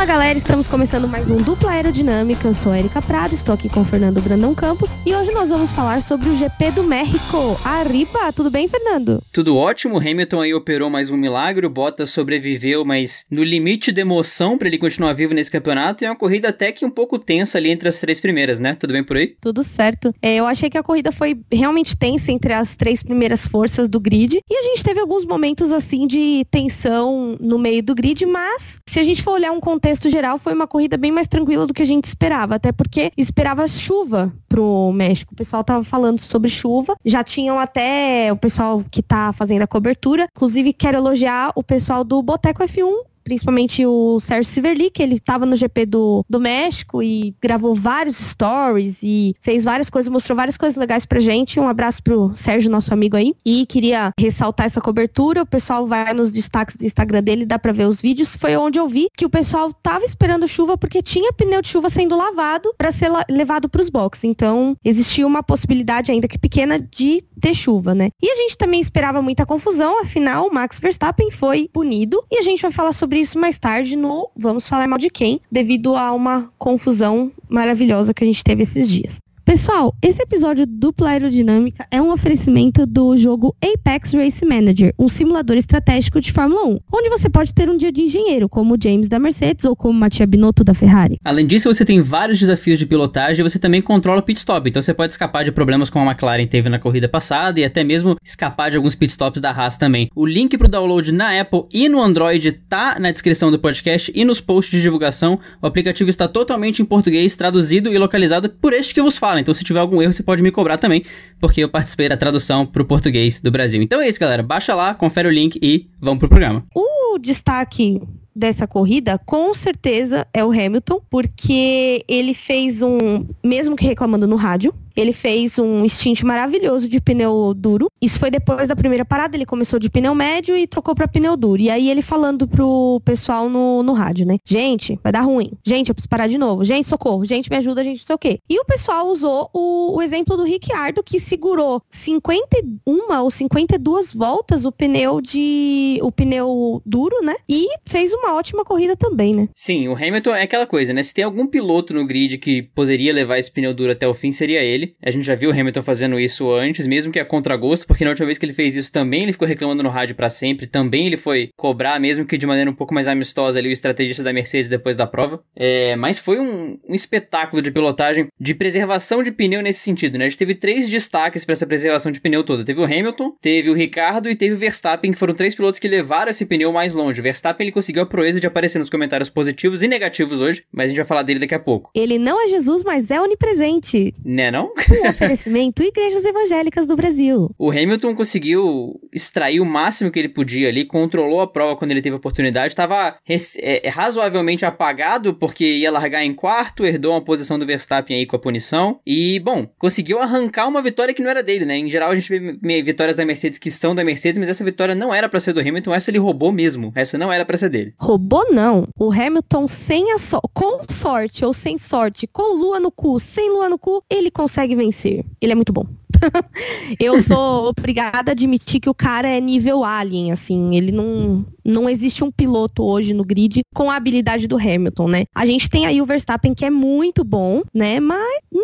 Fala galera, estamos começando mais um Dupla Aerodinâmica. Eu sou a Erika Prado, estou aqui com o Fernando Brandão Campos e hoje nós vamos falar sobre o GP do México. Arriba, tudo bem, Fernando? Tudo ótimo, Hamilton aí operou mais um milagre, o Bottas sobreviveu, mas no limite de emoção para ele continuar vivo nesse campeonato e é uma corrida até que um pouco tensa ali entre as três primeiras, né? Tudo bem por aí? Tudo certo. É, eu achei que a corrida foi realmente tensa entre as três primeiras forças do grid e a gente teve alguns momentos assim de tensão no meio do grid, mas se a gente for olhar um contexto geral, foi uma corrida bem mais tranquila do que a gente esperava, até porque esperava chuva pro México. O pessoal tava falando sobre chuva, já tinham até o pessoal que tá fazendo a cobertura. Inclusive, quero elogiar o pessoal do Boteco F1 principalmente o Sérgio Siverli, que ele estava no GP do, do México e gravou vários stories e fez várias coisas, mostrou várias coisas legais pra gente. Um abraço pro Sérgio, nosso amigo aí. E queria ressaltar essa cobertura. O pessoal vai nos destaques do Instagram dele, dá pra ver os vídeos. Foi onde eu vi que o pessoal tava esperando chuva porque tinha pneu de chuva sendo lavado para ser levado para os boxes. Então, existia uma possibilidade ainda que pequena de ter chuva, né? E a gente também esperava muita confusão, afinal, o Max Verstappen foi punido e a gente vai falar sobre isso mais tarde no Vamos Falar Mal de Quem, devido a uma confusão maravilhosa que a gente teve esses dias. Pessoal, esse episódio dupla aerodinâmica é um oferecimento do jogo Apex Race Manager, um simulador estratégico de Fórmula 1, onde você pode ter um dia de engenheiro, como James da Mercedes ou como Mattia Binotto da Ferrari. Além disso, você tem vários desafios de pilotagem e você também controla o pit stop, então você pode escapar de problemas como a McLaren teve na corrida passada e até mesmo escapar de alguns pit stops da Haas também. O link para o download na Apple e no Android tá na descrição do podcast e nos posts de divulgação. O aplicativo está totalmente em português, traduzido e localizado por este que vos fala. Então, se tiver algum erro, você pode me cobrar também, porque eu participei da tradução para o português do Brasil. Então é isso, galera. Baixa lá, confere o link e vamos pro programa. O destaque dessa corrida, com certeza, é o Hamilton, porque ele fez um, mesmo que reclamando no rádio, ele fez um stint maravilhoso de pneu duro. Isso foi depois da primeira parada, ele começou de pneu médio e trocou para pneu duro. E aí ele falando pro pessoal no, no rádio, né? Gente, vai dar ruim. Gente, eu preciso parar de novo. Gente, socorro. Gente, me ajuda, gente, não sei o quê. E o pessoal usou o, o exemplo do Ricciardo, que segurou 51 ou 52 voltas o pneu de. o pneu duro, né? E fez uma ótima corrida também, né? Sim, o Hamilton é aquela coisa, né? Se tem algum piloto no grid que poderia levar esse pneu duro até o fim, seria ele. A gente já viu o Hamilton fazendo isso antes, mesmo que a contragosto, porque na última vez que ele fez isso também ele ficou reclamando no rádio para sempre, também ele foi cobrar, mesmo que de maneira um pouco mais amistosa ali, o estrategista da Mercedes depois da prova. É, mas foi um, um espetáculo de pilotagem, de preservação de pneu nesse sentido, né? A gente teve três destaques para essa preservação de pneu toda. Teve o Hamilton, teve o Ricardo e teve o Verstappen, que foram três pilotos que levaram esse pneu mais longe. O Verstappen ele conseguiu a proeza de aparecer nos comentários positivos e negativos hoje, mas a gente vai falar dele daqui a pouco. Ele não é Jesus, mas é onipresente. Né não? Um oferecimento Igrejas Evangélicas do Brasil. O Hamilton conseguiu extrair o máximo que ele podia ali, controlou a prova quando ele teve a oportunidade, estava é, razoavelmente apagado porque ia largar em quarto, herdou uma posição do Verstappen aí com a punição e, bom, conseguiu arrancar uma vitória que não era dele, né? Em geral a gente vê vitórias da Mercedes que são da Mercedes, mas essa vitória não era para ser do Hamilton, essa ele roubou mesmo. Essa não era para ser dele. Roubou não. O Hamilton sem a so com sorte ou sem sorte, com lua no cu, sem lua no cu, ele consegue vencer. Ele é muito bom. eu sou obrigada a admitir que o cara é nível alien, assim. Ele não. Não existe um piloto hoje no grid com a habilidade do Hamilton, né? A gente tem aí o Verstappen que é muito bom, né? Mas, né,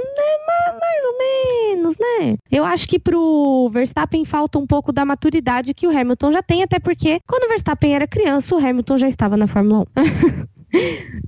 mais ou menos, né? Eu acho que pro Verstappen falta um pouco da maturidade que o Hamilton já tem, até porque quando o Verstappen era criança, o Hamilton já estava na Fórmula 1.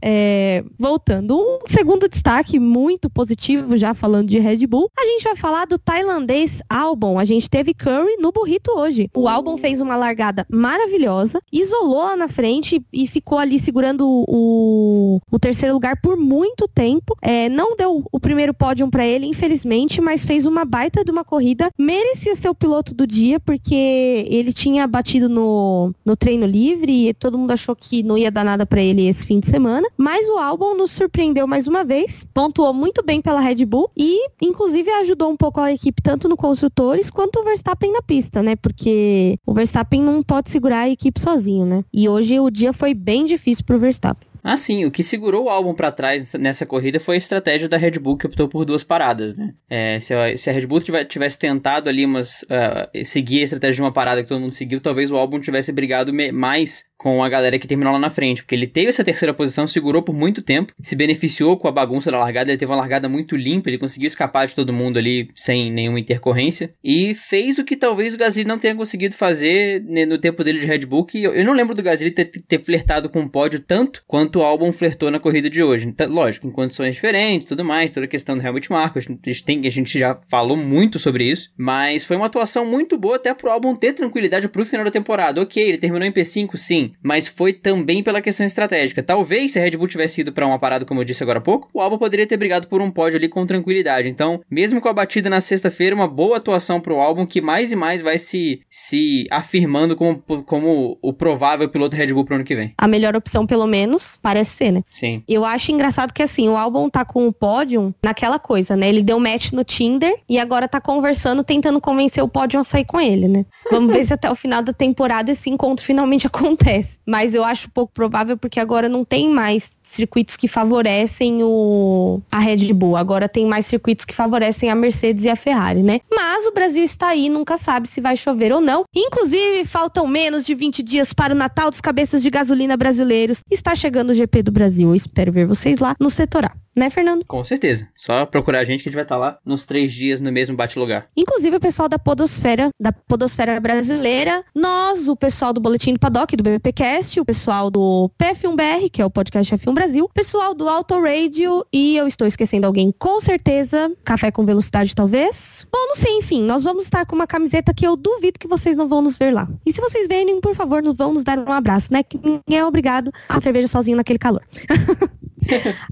É, voltando, um segundo destaque muito positivo, já falando de Red Bull, a gente vai falar do tailandês Albon. A gente teve Curry no burrito hoje. O Albon fez uma largada maravilhosa, isolou lá na frente e ficou ali segurando o, o terceiro lugar por muito tempo. É, não deu o primeiro pódio para ele, infelizmente, mas fez uma baita de uma corrida. Merecia ser o piloto do dia, porque ele tinha batido no, no treino livre e todo mundo achou que não ia dar nada para ele esse fim de semana, mas o álbum nos surpreendeu mais uma vez, pontuou muito bem pela Red Bull e, inclusive, ajudou um pouco a equipe tanto no construtores quanto o Verstappen na pista, né? Porque o Verstappen não pode segurar a equipe sozinho, né? E hoje o dia foi bem difícil pro Verstappen. Ah, sim. O que segurou o álbum para trás nessa corrida foi a estratégia da Red Bull, que optou por duas paradas, né? É, se, a, se, a, Red Bull tivesse tentado ali umas, uh, seguir a estratégia de uma parada que todo mundo seguiu, talvez o álbum tivesse brigado mais com a galera que terminou lá na frente, porque ele teve essa terceira posição, segurou por muito tempo, se beneficiou com a bagunça da largada, ele teve uma largada muito limpa, ele conseguiu escapar de todo mundo ali sem nenhuma intercorrência e fez o que talvez o Gasly não tenha conseguido fazer né, no tempo dele de Red Bull, que eu, não lembro do Gasly ter, ter flertado com o pódio tanto quanto o Albon flertou na corrida de hoje. Então, lógico, em condições diferentes, tudo mais, toda a questão do Helmut Marko, a gente, tem, a gente já falou muito sobre isso, mas foi uma atuação muito boa até pro Albon ter tranquilidade pro final da temporada. Ok, ele terminou em P5, sim, mas foi também pela questão estratégica. Talvez se a Red Bull tivesse ido para uma parada, como eu disse agora há pouco, o Albon poderia ter brigado por um pódio ali com tranquilidade. Então, mesmo com a batida na sexta-feira, uma boa atuação pro Albon que mais e mais vai se, se afirmando como, como o provável piloto Red Bull pro ano que vem. A melhor opção, pelo menos, parece ser, né? Sim. Eu acho engraçado que assim, o Albon tá com o pódio naquela coisa, né? Ele deu match no Tinder e agora tá conversando, tentando convencer o pódio a sair com ele, né? Vamos ver se até o final da temporada esse encontro finalmente acontece. Mas eu acho pouco provável porque agora não tem mais circuitos que favorecem o a Red Bull. Agora tem mais circuitos que favorecem a Mercedes e a Ferrari, né? Mas o Brasil está aí, nunca sabe se vai chover ou não. Inclusive, faltam menos de 20 dias para o Natal dos cabeças de gasolina brasileiros. Está chegando o GP do Brasil. Eu espero ver vocês lá no setor A. Né, Fernando? Com certeza. Só procurar a gente que a gente vai estar lá nos três dias no mesmo bate-lugar. Inclusive o pessoal da Podosfera, da Podosfera Brasileira, nós, o pessoal do Boletim do Paddock, do BPcast, o pessoal do PF1BR, que é o podcast F1 Brasil, o pessoal do Auto Radio e eu estou esquecendo alguém com certeza, Café com Velocidade talvez. Bom, não sei, enfim, nós vamos estar com uma camiseta que eu duvido que vocês não vão nos ver lá. E se vocês verem, por favor, nos vão nos dar um abraço, né? Que ninguém é obrigado a cerveja sozinho naquele calor.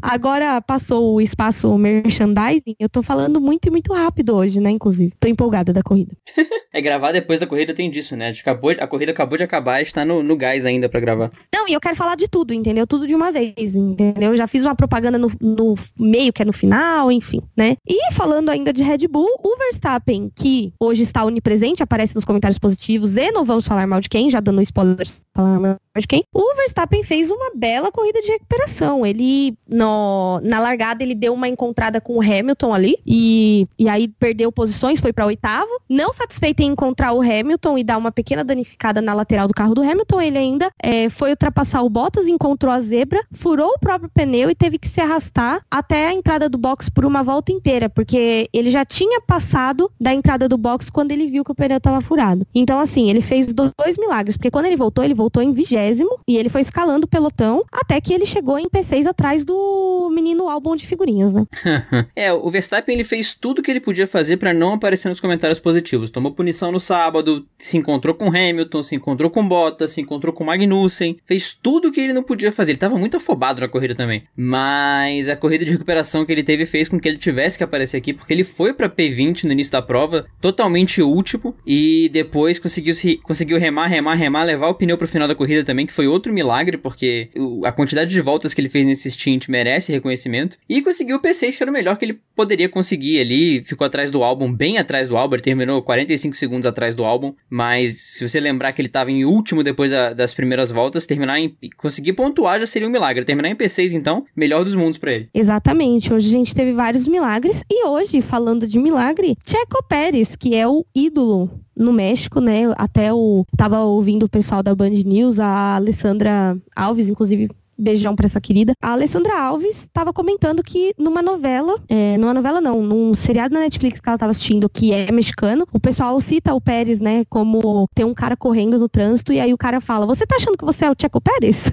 Agora passou o espaço merchandising, eu tô falando muito e muito rápido hoje, né, inclusive. Tô empolgada da corrida. é gravar depois da corrida tem disso, né? A, acabou, a corrida acabou de acabar, está no, no gás ainda para gravar. Não, e eu quero falar de tudo, entendeu? Tudo de uma vez, entendeu? Eu já fiz uma propaganda no, no meio, que é no final, enfim, né? E falando ainda de Red Bull, o Verstappen, que hoje está onipresente, aparece nos comentários positivos e não vamos falar mal de quem, já dando spoilers, falar mal de quem. O Verstappen fez uma bela corrida de recuperação. Ele, no, na largada, ele deu uma encontrada com o Hamilton ali e, e aí perdeu posições, foi para oitavo. Não satisfeito em encontrar o Hamilton e dar uma pequena danificada na lateral do carro do Hamilton, ele ainda é, foi ultrapassar o Bottas, encontrou a zebra, furou o próprio pneu e teve que se arrastar até a entrada do box por uma volta inteira, porque ele já tinha passado da entrada do box quando ele viu que o pneu estava furado. Então, assim, ele fez dois milagres, porque quando ele voltou, ele voltou em vigésimo e ele foi escalando o pelotão até que ele chegou em P6 atrás do menino álbum de figurinhas, né? é, o Verstappen ele fez tudo que ele podia fazer para não aparecer nos comentários positivos. Tomou punição no sábado, se encontrou com Hamilton, se encontrou com Bottas, se encontrou com Magnussen, fez tudo que ele não podia fazer. Ele tava muito afobado na corrida também. Mas a corrida de recuperação que ele teve fez com que ele tivesse que aparecer aqui, porque ele foi para P20 no início da prova, totalmente último, e depois conseguiu se conseguiu remar, remar, remar, levar o pneu pro final da corrida também, que foi outro milagre, porque a quantidade de voltas que ele fez nesse stint merece reconhecimento. E conseguiu o P6, que era o melhor que ele poderia conseguir ali. Ficou atrás do álbum, bem atrás do álbum. Ele terminou 45 segundos atrás do álbum. Mas se você lembrar que ele estava em último depois da, das primeiras voltas, terminar em. conseguir pontuar já seria um milagre. Terminar em P6, então, melhor dos mundos para ele. Exatamente. Hoje a gente teve vários milagres. E hoje, falando de milagre, Checo Pérez, que é o ídolo no México, né? Até o tava ouvindo o pessoal da Band News, a Alessandra Alves, inclusive beijão pra essa querida. A Alessandra Alves estava comentando que numa novela, é, numa novela não, num seriado na Netflix que ela estava assistindo, que é mexicano, o pessoal cita o Pérez, né, como tem um cara correndo no trânsito e aí o cara fala: Você tá achando que você é o Checo Pérez?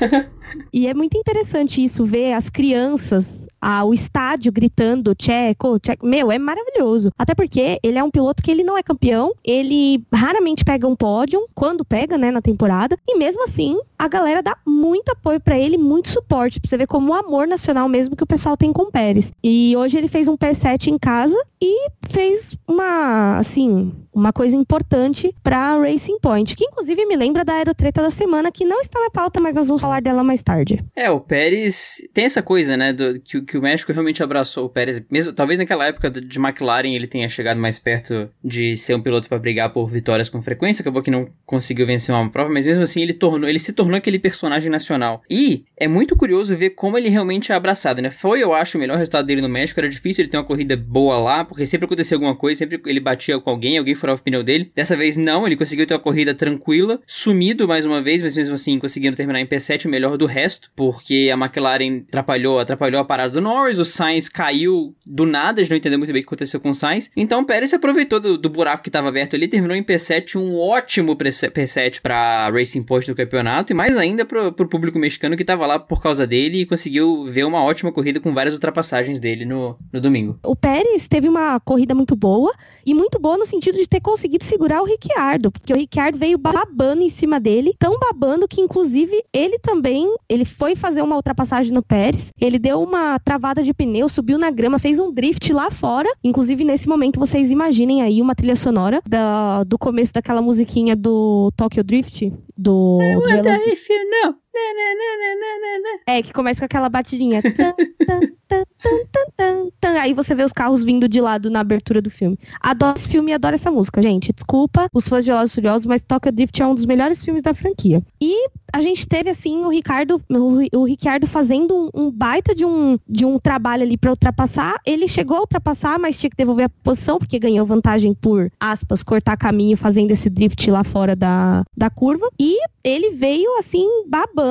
e é muito interessante isso, ver as crianças ao estádio gritando Checo, Checo. Meu, é maravilhoso. Até porque ele é um piloto que ele não é campeão, ele raramente pega um pódio, quando pega, né, na temporada, e mesmo assim, a galera dá muito apoio para ele, muito suporte, pra você ver como o amor nacional mesmo que o pessoal tem com o Pérez. E hoje ele fez um P7 em casa e fez uma, assim, uma coisa importante para Racing Point, que inclusive me lembra da aerotreta da semana, que não está na pauta, mas nós vamos falar dela mais tarde. É, o Pérez tem essa coisa, né, do, que, que o México realmente abraçou o Pérez, mesmo talvez naquela época de McLaren ele tenha chegado mais perto de ser um piloto para brigar por vitórias com frequência, acabou que não conseguiu vencer uma prova, mas mesmo assim ele tornou, ele se tornou aquele personagem nacional. E é muito curioso ver como ele realmente é abraçado, né? Foi, eu acho, o melhor resultado dele no México, era difícil ele ter uma corrida boa lá, porque sempre acontecia alguma coisa, sempre ele batia com alguém, alguém furar o pneu dele. Dessa vez não, ele conseguiu ter uma corrida tranquila, sumido mais uma vez, mas mesmo assim conseguindo terminar em P7 o melhor do resto, porque a McLaren atrapalhou, atrapalhou a parada do Norris, o Sainz caiu do nada, a gente não entendeu muito bem o que aconteceu com o Sainz. Então o Pérez se aproveitou do, do buraco que estava aberto ali, terminou em P7, um ótimo P7 para Racing Point do campeonato e mais ainda para o público mexicano que estava lá por causa dele e conseguiu ver uma ótima corrida com várias ultrapassagens dele no, no domingo. O Pérez teve uma corrida muito boa e muito boa no sentido de ter conseguido segurar o Ricciardo, porque o Ricciardo veio babando em cima dele, tão babando que inclusive ele também, ele foi fazer uma ultrapassagem no Pérez, ele deu uma travada de pneu, subiu na grama, fez um drift lá fora, inclusive nesse momento vocês imaginem aí uma trilha sonora da, do começo daquela musiquinha do Tokyo Drift, do... I wonder if you know. É, que começa com aquela batidinha. Aí você vê os carros vindo de lado na abertura do filme. Adoro esse filme e adoro essa música, gente. Desculpa os fãs de Velozes Furiosos, mas Tokyo Drift é um dos melhores filmes da franquia. E a gente teve, assim, o Ricardo, o, Ricardo fazendo um, um, baita de um, de um trabalho ali para ultrapassar. Ele chegou a ultrapassar, mas tinha que devolver a posição, porque ganhou vantagem por, aspas, cortar caminho fazendo esse drift lá fora da, da curva. E ele veio, assim, babando,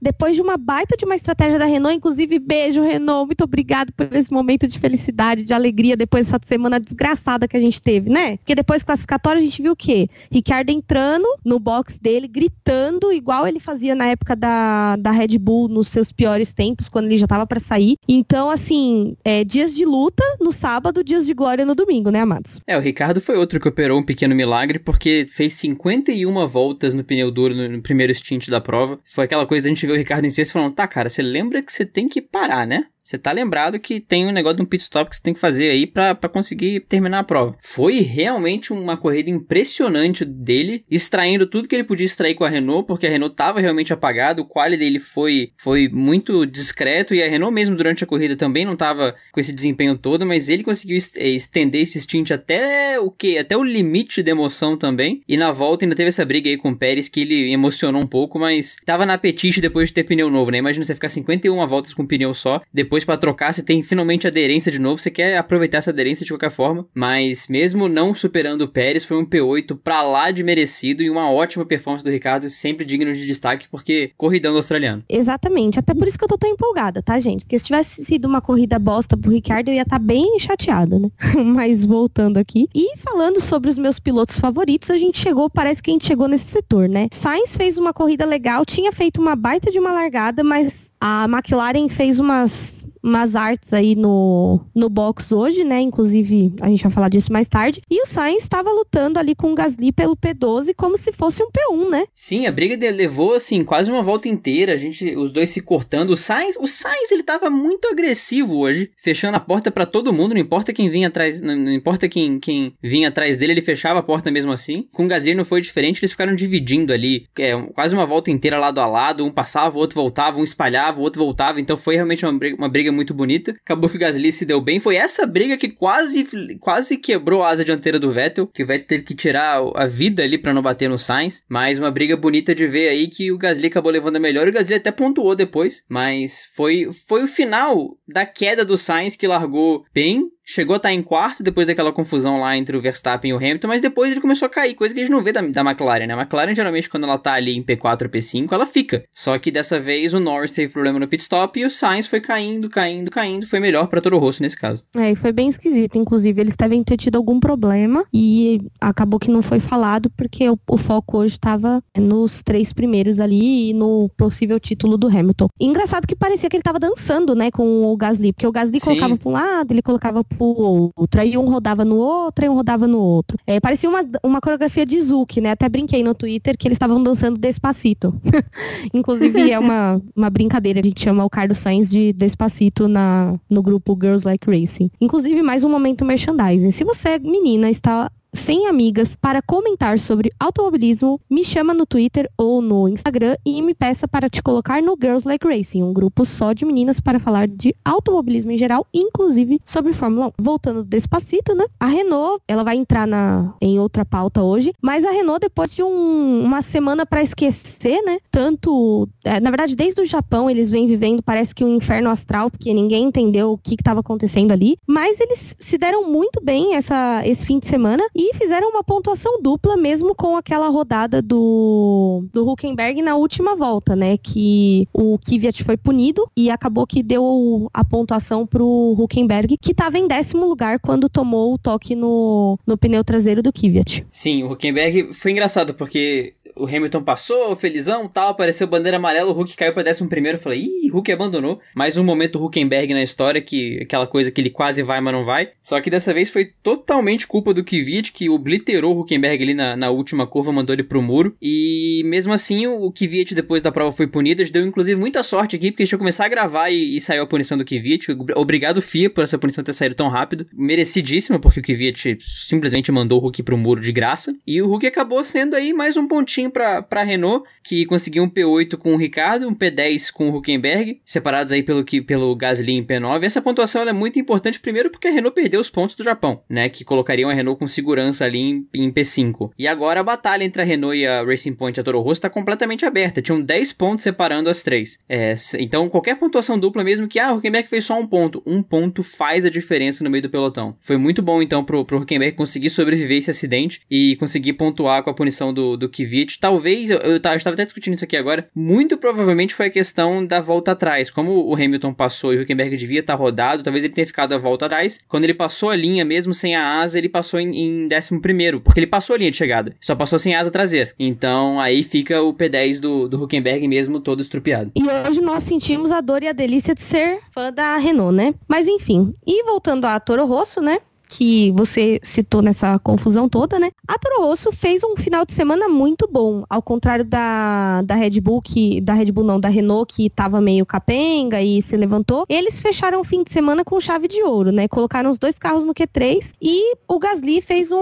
depois de uma baita de uma estratégia da Renault. Inclusive, beijo, Renault, muito obrigado por esse momento de felicidade, de alegria, depois dessa semana desgraçada que a gente teve, né? Porque depois classificatório a gente viu o quê? Ricardo entrando no box dele, gritando, igual ele fazia na época da, da Red Bull, nos seus piores tempos, quando ele já tava para sair. Então, assim, é, dias de luta no sábado, dias de glória no domingo, né, amados? É, o Ricardo foi outro que operou um pequeno milagre, porque fez 51 voltas no pneu duro no, no primeiro stint da prova. Foi aquela coisa da gente ver o Ricardo em sexto falando, tá, cara, você lembra que você tem que parar, né? Você tá lembrado que tem um negócio de um pit stop que você tem que fazer aí para conseguir terminar a prova. Foi realmente uma corrida impressionante dele, extraindo tudo que ele podia extrair com a Renault, porque a Renault tava realmente apagada, o quali dele foi, foi muito discreto e a Renault mesmo durante a corrida também não tava com esse desempenho todo, mas ele conseguiu eh, estender esse stint até o que? Até o limite de emoção também. E na volta ainda teve essa briga aí com o Pérez que ele emocionou um pouco, mas tava na apetite depois de ter pneu novo, né? Imagina você ficar 51 voltas com pneu só, depois depois para trocar, você tem finalmente aderência de novo, você quer aproveitar essa aderência de qualquer forma, mas mesmo não superando o Pérez, foi um P8 pra lá de merecido e uma ótima performance do Ricardo, sempre digno de destaque, porque corridão do australiano. Exatamente, até por isso que eu tô tão empolgada, tá, gente? Porque se tivesse sido uma corrida bosta pro Ricardo, eu ia estar tá bem chateada, né? mas voltando aqui. E falando sobre os meus pilotos favoritos, a gente chegou, parece que a gente chegou nesse setor, né? Sainz fez uma corrida legal, tinha feito uma baita de uma largada, mas a McLaren fez umas umas artes aí no, no box hoje, né? Inclusive, a gente vai falar disso mais tarde. E o Sainz estava lutando ali com o Gasly pelo P12 como se fosse um P1, né? Sim, a briga dele levou, assim, quase uma volta inteira. A gente, os dois se cortando. O Sainz, o Sainz, ele tava muito agressivo hoje, fechando a porta para todo mundo, não importa quem vinha atrás, não, importa quem, quem vinha atrás dele, ele fechava a porta mesmo assim. Com o Gasly não foi diferente, eles ficaram dividindo ali, é, quase uma volta inteira lado a lado, um passava, o outro voltava, um espalhava, o outro voltava, então foi realmente uma briga, uma briga muito bonita. Acabou que o Gasly se deu bem. Foi essa briga que quase, quase quebrou a asa dianteira do Vettel, que vai ter que tirar a vida ali para não bater no Sainz. Mas uma briga bonita de ver aí que o Gasly acabou levando a melhor. O Gasly até pontuou depois, mas foi, foi o final da queda do Sainz que largou bem chegou a estar em quarto depois daquela confusão lá entre o Verstappen e o Hamilton, mas depois ele começou a cair, coisa que a gente não vê da, da McLaren, né? A McLaren geralmente quando ela tá ali em P4 ou P5, ela fica. Só que dessa vez o Norris teve problema no pit stop e o Sainz foi caindo, caindo, caindo, foi melhor para Toro Rosso nesse caso. É, e foi bem esquisito, inclusive eles devem ter tido algum problema e acabou que não foi falado porque o, o foco hoje estava nos três primeiros ali e no possível título do Hamilton. E engraçado que parecia que ele tava dançando, né, com o Gasly, porque o Gasly Sim. colocava para um lado, ele colocava pro outro. Aí um rodava no outro, aí um rodava no outro. É, parecia uma, uma coreografia de Zuki, né? Até brinquei no Twitter que eles estavam dançando Despacito. Inclusive, é uma, uma brincadeira. A gente chama o Carlos Sainz de Despacito na, no grupo Girls Like Racing. Inclusive, mais um momento merchandising. Se você, menina, está sem amigas para comentar sobre automobilismo, me chama no Twitter ou no Instagram e me peça para te colocar no Girls Like Racing, um grupo só de meninas para falar de automobilismo em geral, inclusive sobre Fórmula 1. Voltando despacito, né? A Renault, ela vai entrar na, em outra pauta hoje, mas a Renault, depois de um, uma semana para esquecer, né? Tanto, é, na verdade, desde o Japão eles vêm vivendo, parece que um inferno astral, porque ninguém entendeu o que estava acontecendo ali, mas eles se deram muito bem essa, esse fim de semana fizeram uma pontuação dupla mesmo com aquela rodada do, do Huckenberg na última volta, né? Que o Kvyat foi punido e acabou que deu a pontuação pro Huckenberg, que estava em décimo lugar quando tomou o toque no, no pneu traseiro do Kvyat. Sim, o Huckenberg foi engraçado porque o Hamilton passou, felizão, tal, apareceu bandeira amarela, o Hulk caiu para décimo primeiro, falei, ih, Hulk abandonou. Mais um momento Huckenberg na história, que aquela coisa que ele quase vai, mas não vai. Só que dessa vez foi totalmente culpa do Kvyat, que obliterou o Huckenberg ali na, na última curva, mandou ele pro muro. E mesmo assim, o, Kvyat depois da prova foi punido, deu inclusive muita sorte aqui, porque deixou começar a gravar e, e saiu a punição do Kvyat. Obrigado, FIA, por essa punição ter saído tão rápido. Merecidíssima, porque o Kvyat simplesmente mandou o Hulk pro muro de graça. E o Hulk acabou sendo aí mais um pontinho para a Renault, que conseguiu um P8 com o Ricardo, um P10 com o Huckenberg, separados aí pelo, que, pelo Gasly em P9. Essa pontuação é muito importante, primeiro porque a Renault perdeu os pontos do Japão, né? Que colocariam a Renault com segurança ali em, em P5. E agora a batalha entre a Renault e a Racing Point e a Toro Rosso está completamente aberta. Tinham 10 pontos separando as três. É, então, qualquer pontuação dupla, mesmo que ah, o Huckenberg fez só um ponto, um ponto faz a diferença no meio do pelotão. Foi muito bom, então, pro, pro Huckenberg conseguir sobreviver esse acidente e conseguir pontuar com a punição do, do Kvyat. Talvez, eu, eu, estava até discutindo isso aqui agora, muito provavelmente foi a questão da volta atrás. Como o Hamilton passou e o Huckenberg devia estar tá rodado, talvez ele tenha ficado a volta atrás. Quando ele passou a linha, mesmo sem a asa, ele passou em, em décimo primeiro, porque ele passou a linha de chegada. Só passou sem asa traseira. Então aí fica o P10 do, do Huckenberg mesmo todo estrupiado. E hoje nós sentimos a dor e a delícia de ser fã da Renault, né? Mas enfim, e voltando a Toro Rosso, né? Que você citou nessa confusão toda, né? A Toro Rosso fez um final de semana muito bom, ao contrário da, da Red Bull, que da Red Bull não, da Renault, que tava meio capenga e se levantou. Eles fecharam o fim de semana com chave de ouro, né? Colocaram os dois carros no Q3 e o Gasly fez um,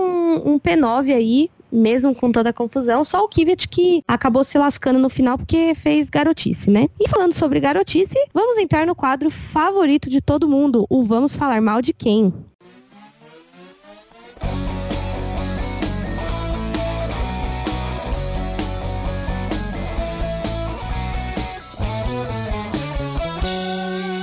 um P9 aí, mesmo com toda a confusão, só o Kvyat que acabou se lascando no final porque fez garotice, né? E falando sobre garotice, vamos entrar no quadro favorito de todo mundo, o Vamos Falar Mal de Quem? Bye.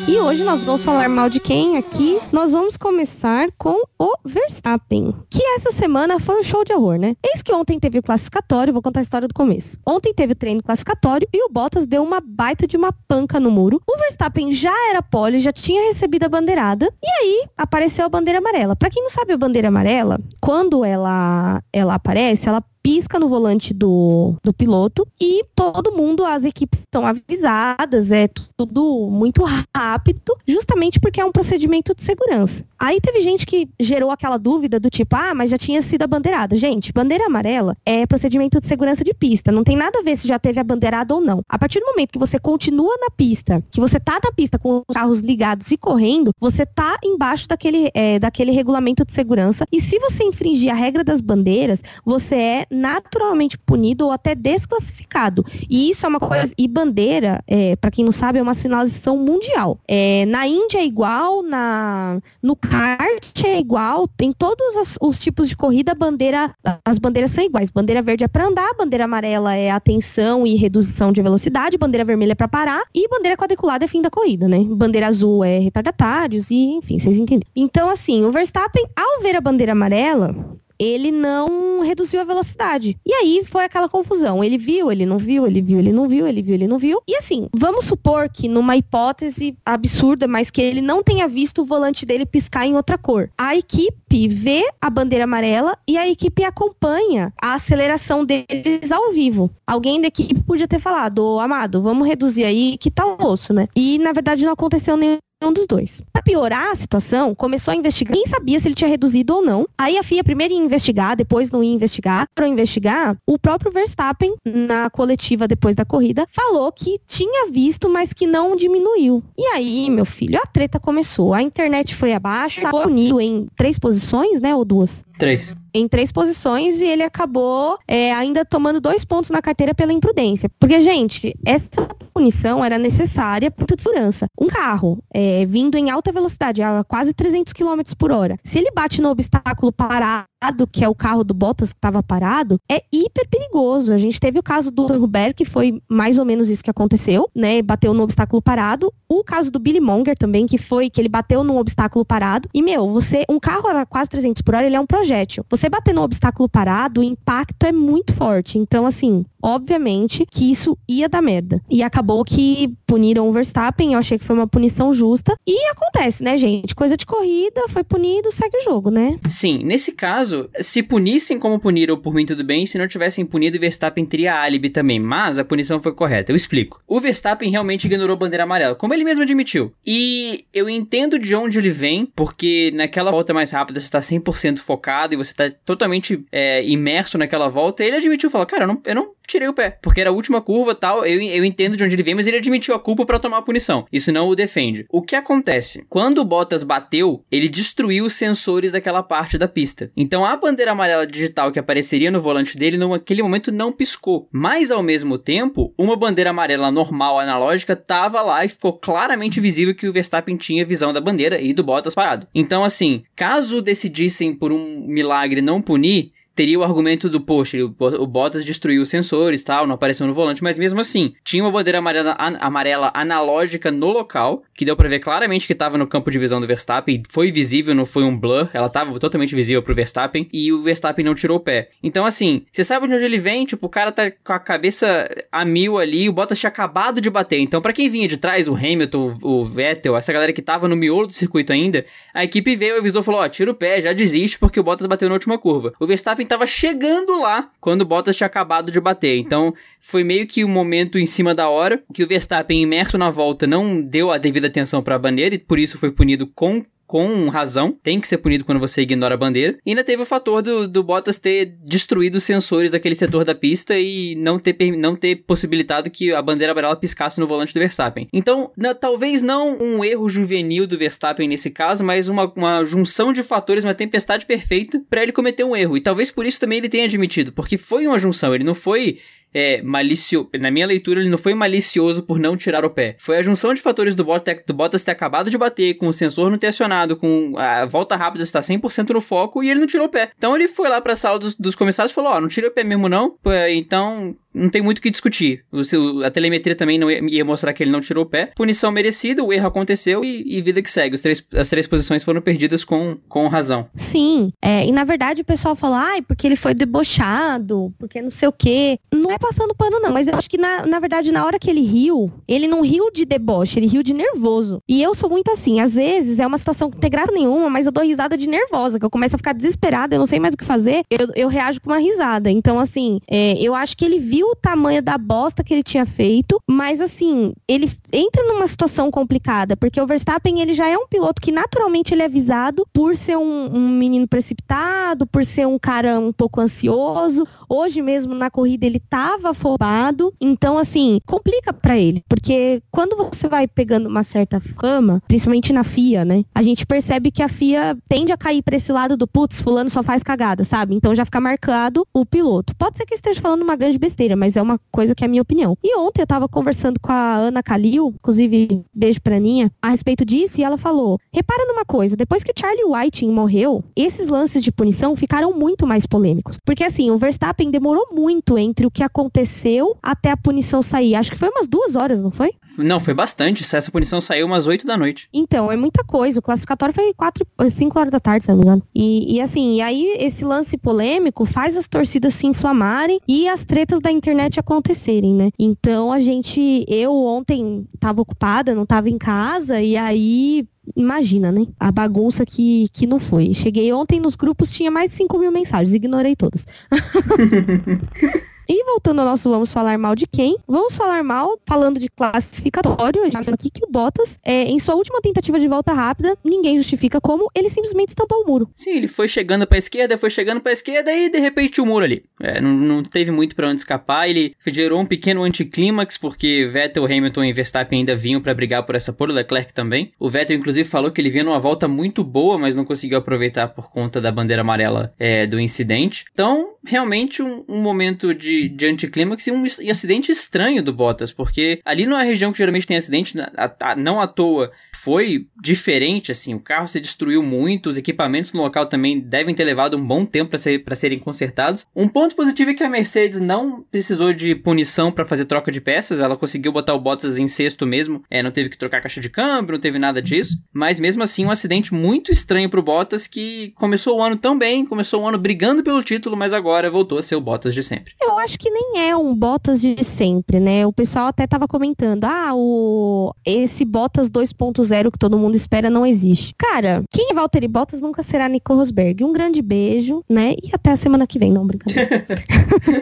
E hoje nós vamos falar mal de quem aqui? Nós vamos começar com o Verstappen, que essa semana foi um show de horror, né? Eis que ontem teve o classificatório, vou contar a história do começo. Ontem teve o treino classificatório e o Bottas deu uma baita de uma panca no muro. O Verstappen já era pole, já tinha recebido a bandeirada, e aí apareceu a bandeira amarela. Para quem não sabe a bandeira amarela, quando ela ela aparece, ela pisca no volante do, do piloto e todo mundo, as equipes estão avisadas, é tudo muito rápido, justamente porque é um procedimento de segurança. Aí teve gente que gerou aquela dúvida do tipo, ah, mas já tinha sido a bandeirada. Gente, bandeira amarela é procedimento de segurança de pista, não tem nada a ver se já teve a bandeirada ou não. A partir do momento que você continua na pista, que você tá na pista com os carros ligados e correndo, você tá embaixo daquele, é, daquele regulamento de segurança e se você infringir a regra das bandeiras, você é naturalmente punido ou até desclassificado. E isso é uma coisa. E bandeira, é, para quem não sabe, é uma sinalização mundial. É, na Índia é igual, na, no kart é igual, tem todos os, os tipos de corrida, bandeira, as bandeiras são iguais. Bandeira verde é para andar, bandeira amarela é atenção e redução de velocidade, bandeira vermelha é para parar e bandeira quadriculada é fim da corrida, né? Bandeira azul é retardatários e, enfim, vocês entenderam. Então, assim, o Verstappen, ao ver a bandeira amarela, ele não reduziu a velocidade. E aí foi aquela confusão. Ele viu, ele não viu, ele viu, ele não viu, ele viu, ele não viu. E assim, vamos supor que numa hipótese absurda, mas que ele não tenha visto o volante dele piscar em outra cor. A equipe vê a bandeira amarela e a equipe acompanha a aceleração deles ao vivo. Alguém da equipe podia ter falado, ô Amado, vamos reduzir aí, que tá o osso, né? E na verdade não aconteceu nenhum um dos dois. Para piorar a situação, começou a investigar. Quem sabia se ele tinha reduzido ou não. Aí a FIA primeiro ia investigar, depois não ia investigar. Para investigar, o próprio Verstappen, na coletiva depois da corrida, falou que tinha visto, mas que não diminuiu. E aí, meu filho, a treta começou. A internet foi abaixo, foi unido em três posições, né? Ou duas? Três em três posições e ele acabou é, ainda tomando dois pontos na carteira pela imprudência. Porque, gente, essa punição era necessária por segurança. Um carro é, vindo em alta velocidade, a quase 300 km por hora, se ele bate no obstáculo parado que é o carro do Bottas que estava parado, é hiper perigoso. A gente teve o caso do Hubert, que foi mais ou menos isso que aconteceu, né? Bateu no obstáculo parado. O caso do Billy Monger também, que foi que ele bateu num obstáculo parado. E, meu, você. Um carro a quase 300 por hora, ele é um projétil. Você bater no obstáculo parado, o impacto é muito forte. Então, assim, obviamente que isso ia dar merda. E acabou que puniram o Verstappen, eu achei que foi uma punição justa. E acontece, né, gente? Coisa de corrida, foi punido, segue o jogo, né? Sim, nesse caso, se punissem como puniram por mim, tudo bem. Se não tivessem punido, o Verstappen teria álibi também. Mas a punição foi correta. Eu explico. O Verstappen realmente ignorou a bandeira amarela, como ele mesmo admitiu. E eu entendo de onde ele vem, porque naquela volta mais rápida você tá 100% focado e você tá totalmente é, imerso naquela volta. Ele admitiu, falou, cara, eu não, eu não tirei o pé. Porque era a última curva tal. Eu, eu entendo de onde ele vem, mas ele admitiu a culpa para tomar a punição. Isso não o defende. O que acontece? Quando o Bottas bateu, ele destruiu os sensores daquela parte da pista. Então a bandeira amarela digital que apareceria no volante dele naquele momento não piscou. Mas ao mesmo tempo, uma bandeira amarela normal analógica tava lá e ficou claramente visível que o Verstappen tinha visão da bandeira e do Bottas parado. Então assim, caso decidissem por um milagre não punir, teria o argumento do, poxa, o Bottas destruiu os sensores tal, não apareceu no volante, mas mesmo assim, tinha uma bandeira amarela, an amarela analógica no local, que deu para ver claramente que estava no campo de visão do Verstappen, foi visível, não foi um blur, ela estava totalmente visível pro Verstappen, e o Verstappen não tirou o pé. Então, assim, você sabe de onde ele vem, tipo, o cara tá com a cabeça a mil ali, o Bottas tinha acabado de bater, então para quem vinha de trás, o Hamilton, o Vettel, essa galera que tava no miolo do circuito ainda, a equipe veio e avisou, falou, ó, tira o pé, já desiste, porque o Bottas bateu na última curva. O Verstappen estava chegando lá quando o Bottas tinha acabado de bater. Então, foi meio que um momento em cima da hora que o Verstappen, imerso na volta, não deu a devida atenção para a bandeira e por isso foi punido com com razão, tem que ser punido quando você ignora a bandeira. E ainda teve o fator do, do Bottas ter destruído os sensores daquele setor da pista e não ter, não ter possibilitado que a bandeira amarela piscasse no volante do Verstappen. Então, na, talvez não um erro juvenil do Verstappen nesse caso, mas uma, uma junção de fatores, uma tempestade perfeita para ele cometer um erro. E talvez por isso também ele tenha admitido, porque foi uma junção, ele não foi é, malicioso. Na minha leitura, ele não foi malicioso por não tirar o pé. Foi a junção de fatores do Bottas, do Bottas ter acabado de bater, com o sensor não ter acionado, com a volta rápida estar 100% no foco e ele não tirou o pé. Então ele foi lá pra sala dos, dos comissários e falou: Ó, oh, não tirei o pé mesmo não, então não tem muito o que discutir. O, a telemetria também não ia, ia, mostrar que ele não tirou o pé. Punição merecida, o erro aconteceu e, e vida que segue. Três, as três posições foram perdidas com, com razão. Sim, é, e na verdade o pessoal fala, ai, porque ele foi debochado, porque não sei o quê. Não é passando pano, não, mas eu acho que na, na verdade, na hora que ele riu, ele não riu de deboche, ele riu de nervoso. E eu sou muito assim, às vezes é uma situação que não tem graça nenhuma, mas eu dou risada de nervosa, que eu começo a ficar desesperada, eu não sei mais o que fazer, eu, eu reajo com uma risada. Então, assim, é, eu acho que ele viu o tamanho da bosta que ele tinha feito, mas assim, ele entra numa situação complicada, porque o Verstappen ele já é um piloto que naturalmente ele é visado por ser um, um menino precipitado, por ser um cara um pouco ansioso. Hoje mesmo na corrida ele tava afobado, então assim, complica para ele, porque quando você vai pegando uma certa fama, principalmente na FIA, né? A gente percebe que a FIA tende a cair para esse lado do putz, fulano só faz cagada, sabe? Então já fica marcado o piloto. Pode ser que esteja falando uma grande besteira, mas é uma coisa que é a minha opinião. E ontem eu tava conversando com a Ana Kalil, inclusive, beijo pra Aninha, a respeito disso, e ela falou: repara numa coisa, depois que Charlie Whiting morreu, esses lances de punição ficaram muito mais polêmicos. Porque assim, o Verstappen demorou muito entre o que aconteceu até a punição sair. Acho que foi umas duas horas, não foi? Não, foi bastante. Essa punição saiu umas oito da noite. Então, é muita coisa. O classificatório foi quatro, cinco horas da tarde, se não me engano. E, e assim, e aí esse lance polêmico faz as torcidas se inflamarem e as tretas da internet acontecerem, né? Então a gente, eu ontem tava ocupada, não tava em casa, e aí imagina, né? A bagunça que, que não foi. Cheguei ontem nos grupos, tinha mais de 5 mil mensagens, ignorei todas. E voltando ao nosso Vamos Falar Mal de quem? Vamos falar mal falando de classificatório. A gente aqui que o Bottas, é, em sua última tentativa de volta rápida, ninguém justifica como, ele simplesmente estampou o muro. Sim, ele foi chegando pra esquerda, foi chegando pra esquerda e de repente o muro ali. É, não, não teve muito para onde escapar. Ele gerou um pequeno anticlímax, porque Vettel, Hamilton e Verstappen ainda vinham para brigar por essa por, o Leclerc também. O Vettel, inclusive, falou que ele vinha numa volta muito boa, mas não conseguiu aproveitar por conta da bandeira amarela é, do incidente. Então, realmente, um, um momento de de, anticlímax e um acidente estranho do Bottas, porque ali não é a região que geralmente tem acidente, a, a, não à toa foi diferente, assim. O carro se destruiu muito, os equipamentos no local também devem ter levado um bom tempo para ser, serem consertados. Um ponto positivo é que a Mercedes não precisou de punição para fazer troca de peças, ela conseguiu botar o Bottas em sexto mesmo, é, não teve que trocar caixa de câmbio, não teve nada disso. Mas mesmo assim, um acidente muito estranho pro Bottas que começou o ano tão bem, começou o ano brigando pelo título, mas agora voltou a ser o Bottas de sempre. Eu acho que nem é um Bottas de sempre, né? O pessoal até tava comentando, ah, o esse Bottas 2.0 que todo mundo espera não existe. Cara, quem é Valtteri Bottas nunca será Nico Rosberg. Um grande beijo, né? E até a semana que vem, não, brincadeira.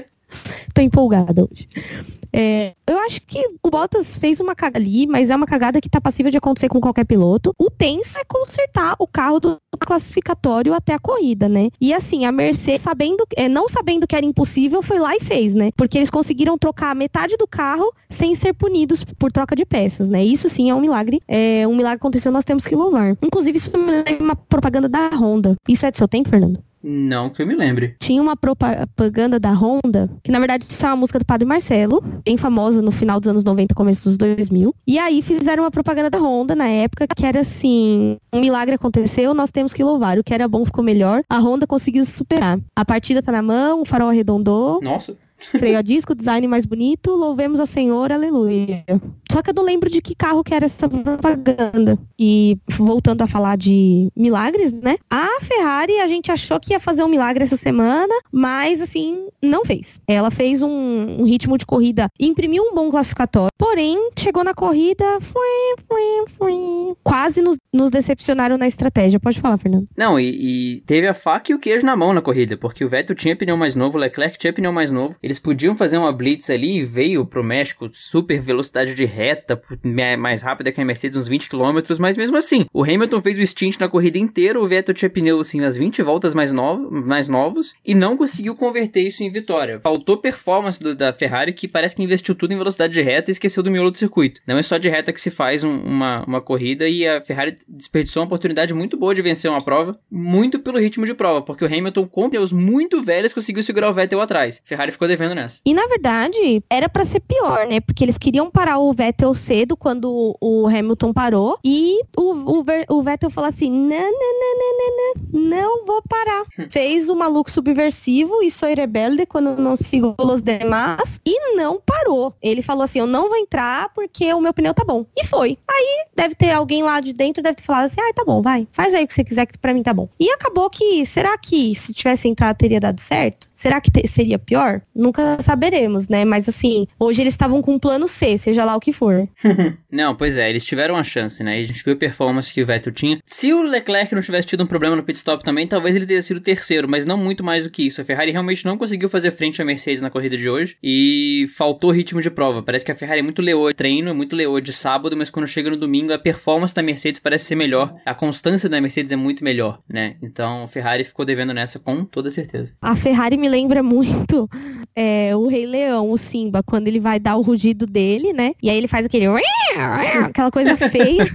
Tô empolgada hoje. É, eu acho que o Bottas fez uma cagada ali, mas é uma cagada que tá passível de acontecer com qualquer piloto. O tenso é consertar o carro do classificatório até a corrida, né? E assim, a Mercedes, sabendo, é, não sabendo que era impossível, foi lá e fez, né? Porque eles conseguiram trocar metade do carro sem ser punidos por troca de peças, né? Isso sim é um milagre. É um milagre aconteceu, nós temos que louvar. Inclusive, isso me lembra uma propaganda da Honda. Isso é do seu tempo, Fernando? Não que eu me lembre. Tinha uma propaganda da Honda, que na verdade isso é uma música do Padre Marcelo, bem famosa no final dos anos 90, começo dos 2000. E aí fizeram uma propaganda da Honda na época, que era assim: um milagre aconteceu, nós temos que louvar. O que era bom ficou melhor. A Honda conseguiu se superar. A partida tá na mão, o farol arredondou. Nossa. Freio a disco, design mais bonito, louvemos a Senhor, aleluia. Só que eu não lembro de que carro que era essa propaganda. E voltando a falar de milagres, né? A Ferrari, a gente achou que ia fazer um milagre essa semana, mas assim, não fez. Ela fez um, um ritmo de corrida, imprimiu um bom classificatório, porém, chegou na corrida, foi, foi, foi. Quase nos, nos decepcionaram na estratégia. Pode falar, Fernando. Não, e, e teve a faca e o queijo na mão na corrida, porque o Vettel tinha pneu mais novo, o Leclerc tinha pneu mais novo. Eles podiam fazer uma blitz ali e veio pro México super velocidade de reta, mais rápida que a Mercedes, uns 20 km, mas mesmo assim, o Hamilton fez o stint na corrida inteira, o Vettel tinha pneu assim as 20 voltas mais, novo, mais novos e não conseguiu converter isso em vitória. Faltou performance do, da Ferrari que parece que investiu tudo em velocidade de reta e esqueceu do miolo do circuito. Não é só de reta que se faz um, uma, uma corrida e a Ferrari desperdiçou uma oportunidade muito boa de vencer uma prova, muito pelo ritmo de prova, porque o Hamilton com pneus muito velhos conseguiu segurar o Vettel atrás. Ferrari ficou devendo nessa. E na verdade, era para ser pior, né? Porque eles queriam parar o Vettel cedo quando o Hamilton parou. E o, o, o Vettel falou assim: não, não, não, não, não, não vou parar. Fez o maluco subversivo e sou rebelde quando não sigo os demais. E não parou. Ele falou assim: eu não vou entrar porque o meu pneu tá bom. E foi. Aí deve ter alguém lá de dentro, deve ter falado assim: ah, tá bom, vai. Faz aí o que você quiser que pra mim tá bom. E acabou que, será que se tivesse entrado teria dado certo? Será que seria pior? Nunca saberemos, né? Mas assim, hoje eles estavam com um plano C, seja lá o que for. não, pois é, eles tiveram a chance, né? E a gente viu a performance que o Vettel tinha. Se o Leclerc não tivesse tido um problema no pit stop também, talvez ele teria sido terceiro, mas não muito mais do que isso. A Ferrari realmente não conseguiu fazer frente à Mercedes na corrida de hoje e faltou ritmo de prova. Parece que a Ferrari é muito leoa de treino, é muito leoa de sábado, mas quando chega no domingo a performance da Mercedes parece ser melhor. A constância da Mercedes é muito melhor, né? Então a Ferrari ficou devendo nessa com toda certeza. A Ferrari me lembra muito é, o Rei Leão, o Simba, quando ele vai dar o rugido dele, né? E aí ele faz aquele. aquela coisa feia.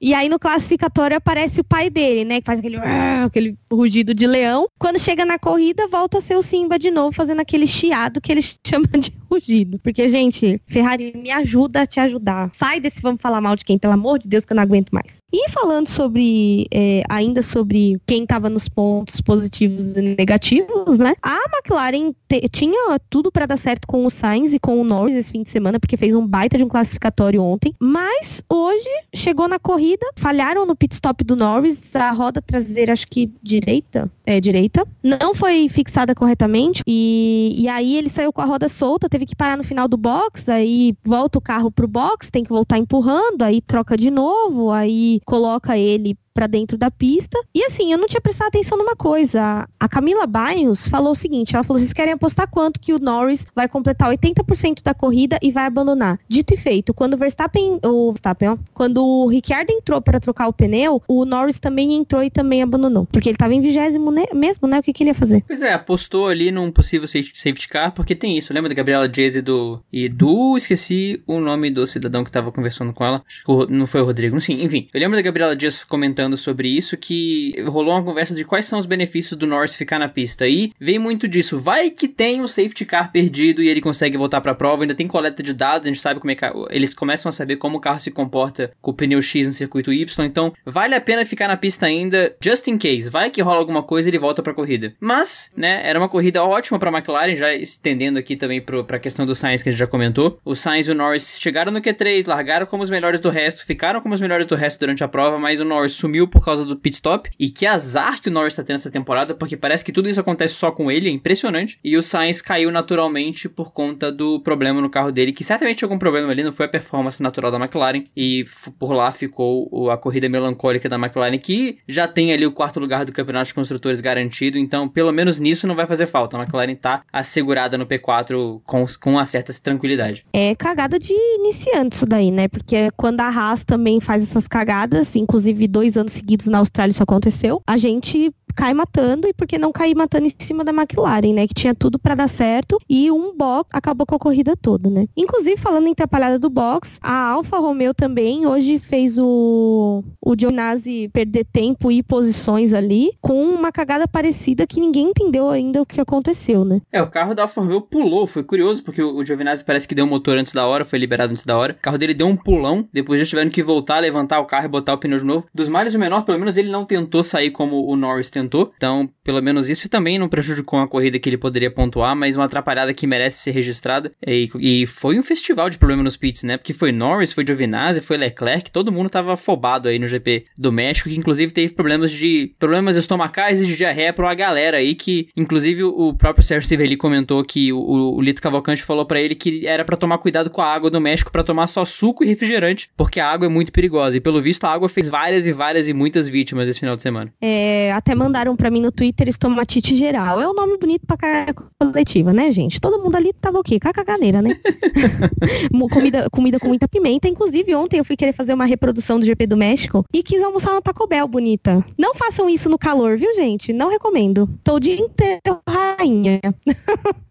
e aí no classificatório aparece o pai dele, né? Que faz aquele. aquele rugido de leão. Quando chega na corrida, volta a ser o Simba de novo, fazendo aquele chiado que ele chama de rugido. Porque, gente, Ferrari, me ajuda a te ajudar. Sai desse vamos falar mal de quem, pelo amor de Deus, que eu não aguento mais. E falando sobre, é, ainda sobre quem tava nos pontos positivos e negativos, né? A McLaren te, tinha tudo para dar certo com o Sainz e com o Norris esse fim de semana, porque fez um baita de um classificatório ontem. Mas hoje chegou na corrida, falharam no pit stop do Norris, a roda traseira, acho que direita, é direita, não foi fixada corretamente e, e aí ele saiu com a roda solta, teve que parar no final do box, aí volta o carro pro box, tem que voltar empurrando, aí troca de novo, aí coloca ele para dentro da pista. E assim, eu não tinha prestado atenção numa coisa. A Camila Bairros falou o seguinte: ela falou: vocês querem apostar quanto que o Norris vai completar 80% da corrida e vai abandonar? Dito e feito, quando o Verstappen, o Verstappen, ó, quando o Ricciardo entrou para trocar o pneu, o Norris também entrou e também abandonou. Porque ele estava em vigésimo né, mesmo, né? O que, que ele ia fazer? Pois é, apostou ali num possível safety car, porque tem isso. Lembra da Gabriela Jase do. E do. Esqueci o nome do cidadão que tava conversando com ela. Acho que não foi o Rodrigo. Sim, enfim. Eu lembro da Gabriela Jase comentando comentando sobre isso que rolou uma conversa de quais são os benefícios do Norris ficar na pista. E vem muito disso. Vai que tem um safety car perdido e ele consegue voltar para a prova. Ainda tem coleta de dados, a gente sabe como é que eles começam a saber como o carro se comporta com o pneu X no circuito Y. Então, vale a pena ficar na pista ainda, just in case. Vai que rola alguma coisa e ele volta para a corrida. Mas, né, era uma corrida ótima para McLaren, já estendendo aqui também para a questão do Sainz que a gente já comentou. O Sainz e o Norris chegaram no Q3, largaram como os melhores do resto, ficaram como os melhores do resto durante a prova, mas o Norris sumiu por causa do pit stop. E que azar que o Norris tá tendo essa temporada, porque parece que tudo isso acontece só com ele, é impressionante. E o Sainz caiu naturalmente por conta do problema no carro dele, que certamente algum problema ali, não foi a performance natural da McLaren. E por lá ficou a corrida melancólica da McLaren, que já tem ali o quarto lugar do campeonato de construtores garantido, então pelo menos nisso não vai fazer falta. A McLaren tá assegurada no P4 com, com uma certa tranquilidade. É cagada de iniciante isso daí, né? Porque quando a Haas também faz essas cagadas, inclusive dois anos seguidos na Austrália isso aconteceu, a gente cai matando e por que não cair matando em cima da McLaren, né? Que tinha tudo para dar certo e um box acabou com a corrida toda, né? Inclusive, falando em atrapalhada do box, a Alfa Romeo também hoje fez o, o Giovinazzi perder tempo e posições ali com uma cagada parecida que ninguém entendeu ainda o que aconteceu, né? É, o carro da Alfa Romeo pulou, foi curioso porque o, o Giovinazzi parece que deu um motor antes da hora, foi liberado antes da hora. O carro dele deu um pulão, depois já tiveram que voltar, levantar o carro e botar o pneu de novo. Dos males o menor, pelo menos ele não tentou sair como o Norris tentou tentou. Então, pelo menos isso também não prejudicou a corrida que ele poderia pontuar, mas uma atrapalhada que merece ser registrada. E, e foi um festival de problema nos pits, né? Porque foi Norris, foi Giovinazzi, foi Leclerc, todo mundo tava afobado aí no GP do México, que inclusive teve problemas de problemas estomacais e de diarreia pra uma galera aí que, inclusive, o próprio Sérgio Civelli comentou que o, o Lito Cavalcante falou para ele que era para tomar cuidado com a água do México para tomar só suco e refrigerante, porque a água é muito perigosa. E pelo visto a água fez várias e várias e muitas vítimas esse final de semana. É, até mandaram mandaram para mim no Twitter estomatite geral. É um nome bonito pra cara coletiva, né, gente? Todo mundo ali tava o quê? Cacaganeira, né? comida, comida com muita pimenta. Inclusive, ontem eu fui querer fazer uma reprodução do GP do México e quis almoçar no Taco Bell, bonita. Não façam isso no calor, viu, gente? Não recomendo. Tô o dia inteiro rainha.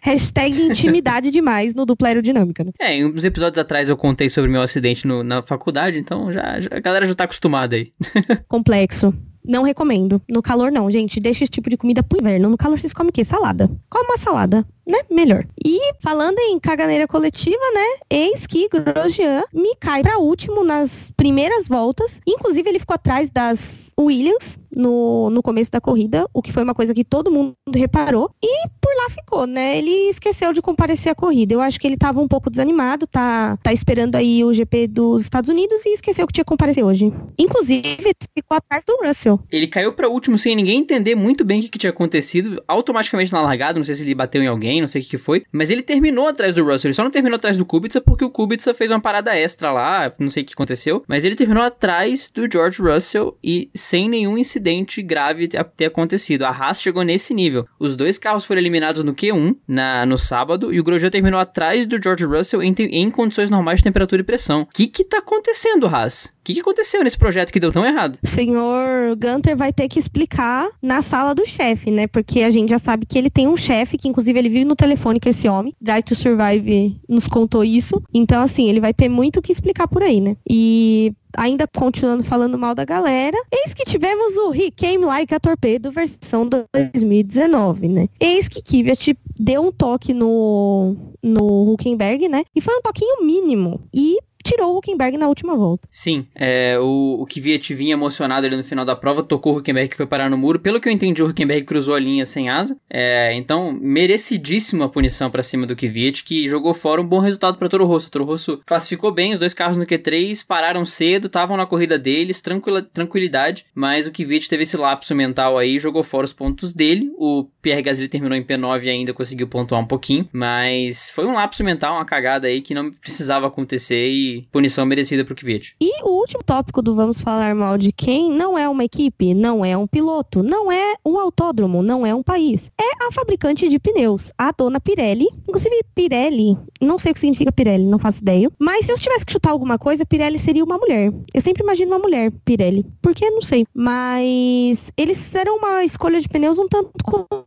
Hashtag intimidade demais no dupla aerodinâmica, né? É, uns episódios atrás eu contei sobre meu acidente no, na faculdade, então já, já, a galera já tá acostumada aí. Complexo. Não recomendo. No calor, não, gente. Deixa esse tipo de comida pro inverno. No calor, vocês comem o quê? Salada. Come uma salada né, melhor. E falando em caganeira coletiva, né, eis que Grosjean me cai para último nas primeiras voltas. Inclusive, ele ficou atrás das Williams no, no começo da corrida, o que foi uma coisa que todo mundo reparou. E por lá ficou, né? Ele esqueceu de comparecer à corrida. Eu acho que ele tava um pouco desanimado, tá, tá esperando aí o GP dos Estados Unidos e esqueceu que tinha que comparecer hoje. Inclusive, ficou atrás do Russell. Ele caiu para último sem ninguém entender muito bem o que, que tinha acontecido. Automaticamente na largada, não sei se ele bateu em alguém não sei o que foi. Mas ele terminou atrás do Russell. Ele só não terminou atrás do Kubica porque o Kubica fez uma parada extra lá, não sei o que aconteceu. Mas ele terminou atrás do George Russell e sem nenhum incidente grave ter acontecido. A Haas chegou nesse nível. Os dois carros foram eliminados no Q1 na, no sábado e o Grosjean terminou atrás do George Russell em, em condições normais de temperatura e pressão. O que que tá acontecendo, Haas? Que, que aconteceu nesse projeto que deu tão errado? Senhor Gunter vai ter que explicar na sala do chefe, né? Porque a gente já sabe que ele tem um chefe, que inclusive ele vive no telefone com esse homem. Drive to Survive nos contou isso. Então, assim, ele vai ter muito o que explicar por aí, né? E ainda continuando falando mal da galera, eis que tivemos o He Came Like a Torpedo versão 2019, né? Eis que Kvyat deu um toque no, no Huckenberg, né? E foi um toquinho mínimo. E tirou o Huckenberg na última volta. Sim, é, o, o Kvyat vinha emocionado ali no final da prova, tocou o Huckenberg que foi parar no muro. Pelo que eu entendi, o Huckenberg cruzou a linha sem asa. É, então, merecidíssima punição para cima do Kvyat, que jogou fora um bom resultado para Toro Rosso. Toro Rosso classificou bem, os dois carros no Q3 pararam cedo, estavam na corrida deles, tranquila, tranquilidade, mas o Kvyat teve esse lapso mental aí, jogou fora os pontos dele. O Pierre Gasly terminou em P9 e ainda conseguiu pontuar um pouquinho, mas foi um lapso mental, uma cagada aí que não precisava acontecer e punição merecida pro Kvyat. E o último tópico do Vamos Falar Mal de Quem não é uma equipe, não é um piloto, não é um autódromo, não é um país. É a fabricante de pneus, a dona Pirelli. Inclusive, Pirelli, não sei o que significa Pirelli, não faço ideia. Mas se eu tivesse que chutar alguma coisa, Pirelli seria uma mulher. Eu sempre imagino uma mulher, Pirelli. Porque não sei. Mas eles fizeram uma escolha de pneus um tanto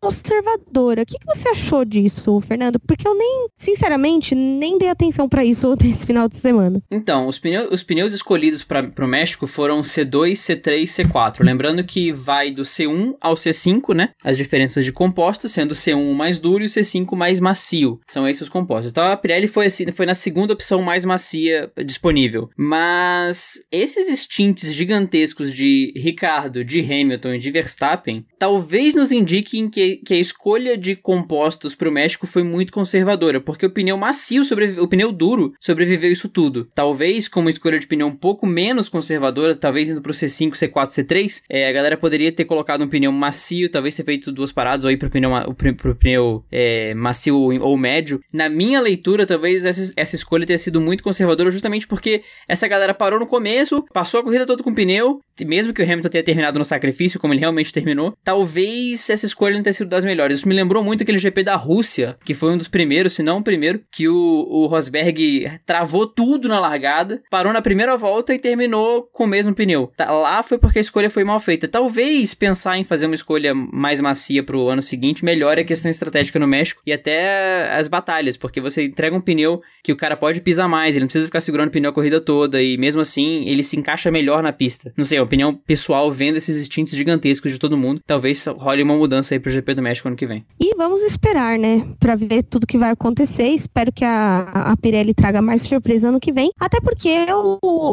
conservadora. O que, que você achou disso, Fernando? Porque eu nem, sinceramente, nem dei atenção para isso nesse final de semana. Então, os pneus, os pneus escolhidos para o México foram C2, C3 C4. Lembrando que vai do C1 ao C5, né? As diferenças de compostos, sendo o C1 mais duro e o C5 mais macio. São esses os compostos. Então a Pirelli foi, assim, foi na segunda opção mais macia disponível. Mas esses stints gigantescos de Ricardo, de Hamilton e de Verstappen talvez nos indiquem que, que a escolha de compostos para o México foi muito conservadora, porque o pneu macio, sobrevive, o pneu duro, sobreviveu isso tudo. Talvez com uma escolha de pneu um pouco menos conservadora, talvez indo para o C5, C4, C3, é, a galera poderia ter colocado um pneu macio, talvez ter feito duas paradas ou ir pro pneu, pro, pro pneu é, macio ou, ou, médio. Na minha leitura, talvez essa, essa escolha tenha sido muito conservadora, justamente porque essa galera parou no começo, passou a corrida toda com pneu, mesmo que o Hamilton tenha terminado no sacrifício, como ele realmente terminou, talvez essa escolha não tenha sido das melhores. Isso me lembrou muito aquele GP da Rússia, que foi um dos primeiros, se não o primeiro, que o, o Rosberg travou tudo na largada, parou na primeira volta e terminou com o mesmo pneu. Tá, lá foi porque a escolha foi mal feita. Talvez pensar em fazer uma escolha mais macia pro ano seguinte melhore a questão estratégica no México e até as batalhas, porque você entrega um pneu que o cara pode pisar mais, ele não precisa ficar segurando o pneu a corrida toda e mesmo assim ele se encaixa melhor na pista. Não sei, é uma opinião pessoal vendo esses instintos gigantescos de todo mundo. Talvez role uma mudança aí pro GP do México ano que vem. E vamos esperar, né, para ver tudo que vai acontecer. Espero que a, a Pirelli traga mais surpresa ano que vem, até porque